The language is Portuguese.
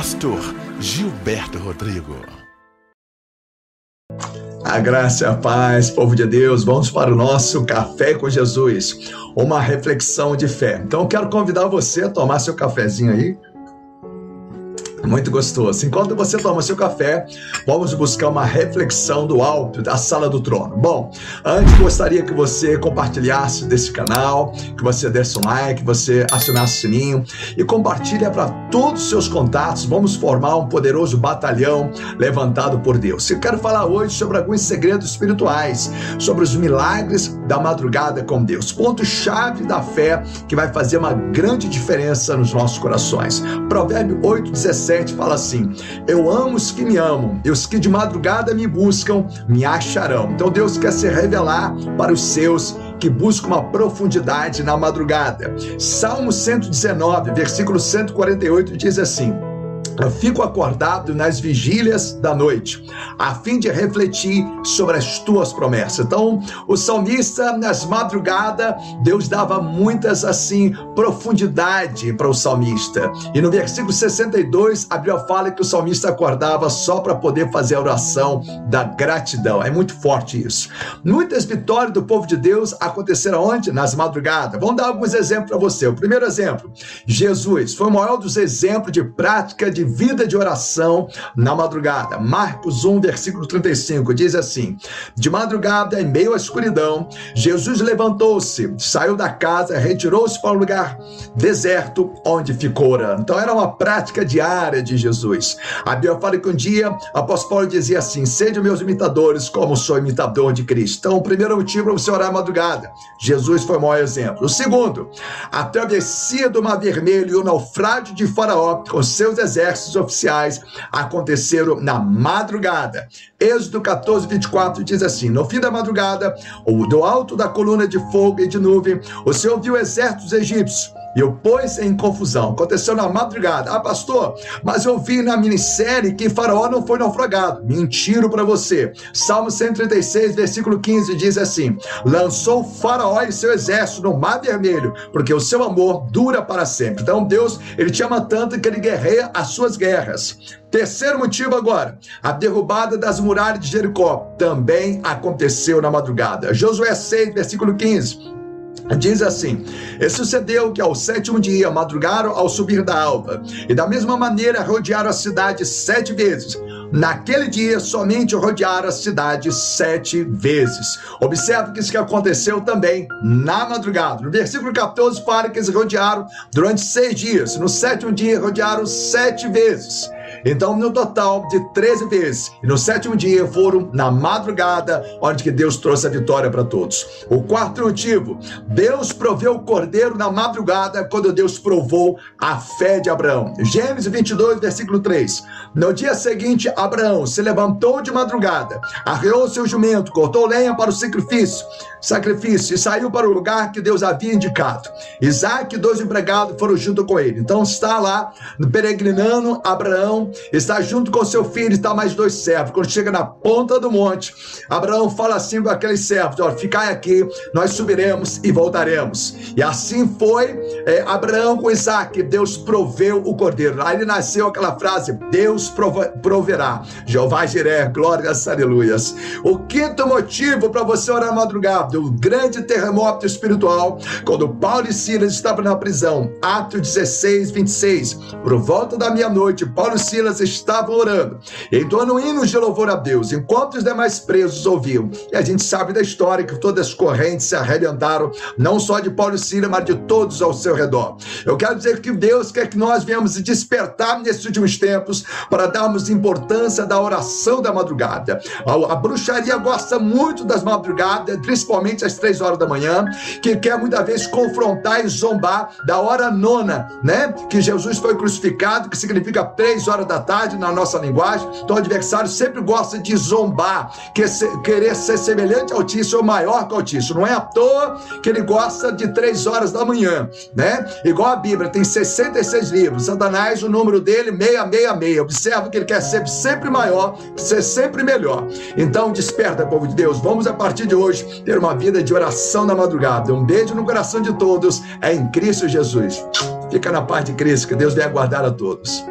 pastor Gilberto Rodrigo. A graça a paz, povo de Deus, vamos para o nosso Café com Jesus, uma reflexão de fé. Então, eu quero convidar você a tomar seu cafezinho aí muito gostoso. Enquanto você toma seu café, vamos buscar uma reflexão do alto da sala do trono. Bom, antes gostaria que você compartilhasse desse canal, que você desse um like, que você acionasse o sininho e compartilhe para todos os seus contatos. Vamos formar um poderoso batalhão levantado por Deus. Eu quero falar hoje sobre alguns segredos espirituais, sobre os milagres da madrugada com Deus. Ponto-chave da fé que vai fazer uma grande diferença nos nossos corações. Provérbio 8, 17 17 fala assim: Eu amo os que me amam, e os que de madrugada me buscam me acharão. Então Deus quer se revelar para os seus que buscam uma profundidade na madrugada. Salmo 119, versículo 148 diz assim: fico acordado nas vigílias da noite, a fim de refletir sobre as tuas promessas. Então, o salmista, nas madrugadas, Deus dava muitas, assim, profundidade para o salmista. E no versículo 62, a Bíblia fala que o salmista acordava só para poder fazer a oração da gratidão. É muito forte isso. Muitas vitórias do povo de Deus aconteceram onde? Nas madrugadas. Vamos dar alguns exemplos para você. O primeiro exemplo, Jesus foi o maior dos exemplos de prática de vida de oração na madrugada. Marcos 1, versículo 35 diz assim: De madrugada, em meio à escuridão, Jesus levantou-se, saiu da casa, retirou-se para um lugar deserto, onde ficou orando. Então era uma prática diária de Jesus. A Bíblia fala que um dia, apóstolo Paulo dizia assim: Sejam meus imitadores, como sou imitador de Cristo. Então, o primeiro motivo para você orar à madrugada. Jesus foi o maior exemplo. O segundo, a travessia do Mar Vermelho e o naufrágio de Faraó com seus exércitos exércitos oficiais aconteceram na madrugada. Êxodo 14, 24 diz assim: No fim da madrugada, do alto da coluna de fogo e de nuvem, o Senhor viu exércitos egípcios e eu pôs em confusão. Aconteceu na madrugada. Ah, pastor, mas eu vi na minissérie que Faraó não foi naufragado. Mentiro para você. Salmo 136, versículo 15 diz assim: Lançou Faraó e seu exército no mar vermelho, porque o seu amor dura para sempre. Então Deus, ele te ama tanto que ele guerreia as suas guerras. Terceiro motivo agora, a derrubada das muralhas de Jericó também aconteceu na madrugada. Josué 6, versículo 15. Diz assim: E sucedeu que ao sétimo dia madrugaram ao subir da alva, e da mesma maneira rodearam a cidade sete vezes. Naquele dia, somente rodearam a cidade sete vezes. Observe que isso que aconteceu também na madrugada. No versículo 14, fala que eles rodearam durante seis dias. No sétimo dia, rodearam sete vezes. Então, no total de 13 vezes. E no sétimo dia foram na madrugada, onde que Deus trouxe a vitória para todos. O quarto motivo, Deus proveu o cordeiro na madrugada, quando Deus provou a fé de Abraão. Gênesis 22, versículo 3. No dia seguinte, Abraão se levantou de madrugada, arreou seu jumento, cortou lenha para o sacrifício, sacrifício e saiu para o lugar que Deus havia indicado. Isaac e dois empregados foram junto com ele. Então está lá, peregrinando, Abraão está junto com seu filho, está mais dois servos. Quando chega na ponta do monte, Abraão fala assim para aqueles servos: Olha, ficai aqui, nós subiremos e voltaremos. E assim foi é, Abraão com Isaac, Deus proveu o cordeiro. Aí ele nasceu aquela frase: Deus proverá. Jeová Jiré, glórias, aleluias. O quinto motivo para você orar madrugada, o grande terremoto espiritual, quando Paulo e Silas estavam na prisão, Atos 16, 26. Por volta da meia-noite, Paulo e Silas Silas estavam orando, entoando hinos de louvor a Deus, enquanto os demais presos ouviam. E a gente sabe da história que todas as correntes se arrebentaram, não só de Paulo e Silas, mas de todos ao seu redor. Eu quero dizer que Deus quer que nós venhamos despertar nesses últimos tempos para darmos importância da oração da madrugada. A, a bruxaria gosta muito das madrugadas, principalmente às três horas da manhã, que quer muitas vezes confrontar e zombar da hora nona, né? Que Jesus foi crucificado, que significa três horas da tarde na nossa linguagem. Então o adversário sempre gosta de zombar, querer ser semelhante ao Tício ou maior que o Tício. Não é à toa que ele gosta de três horas da manhã, né? Igual a Bíblia, tem 66 livros. Satanás, o número dele, 666. Observa que ele quer ser sempre maior, ser sempre melhor. Então desperta, povo de Deus. Vamos a partir de hoje ter uma vida de oração na madrugada. Um beijo no coração de todos. É em Cristo Jesus. Fica na paz de Cristo, que Deus venha guardar a todos.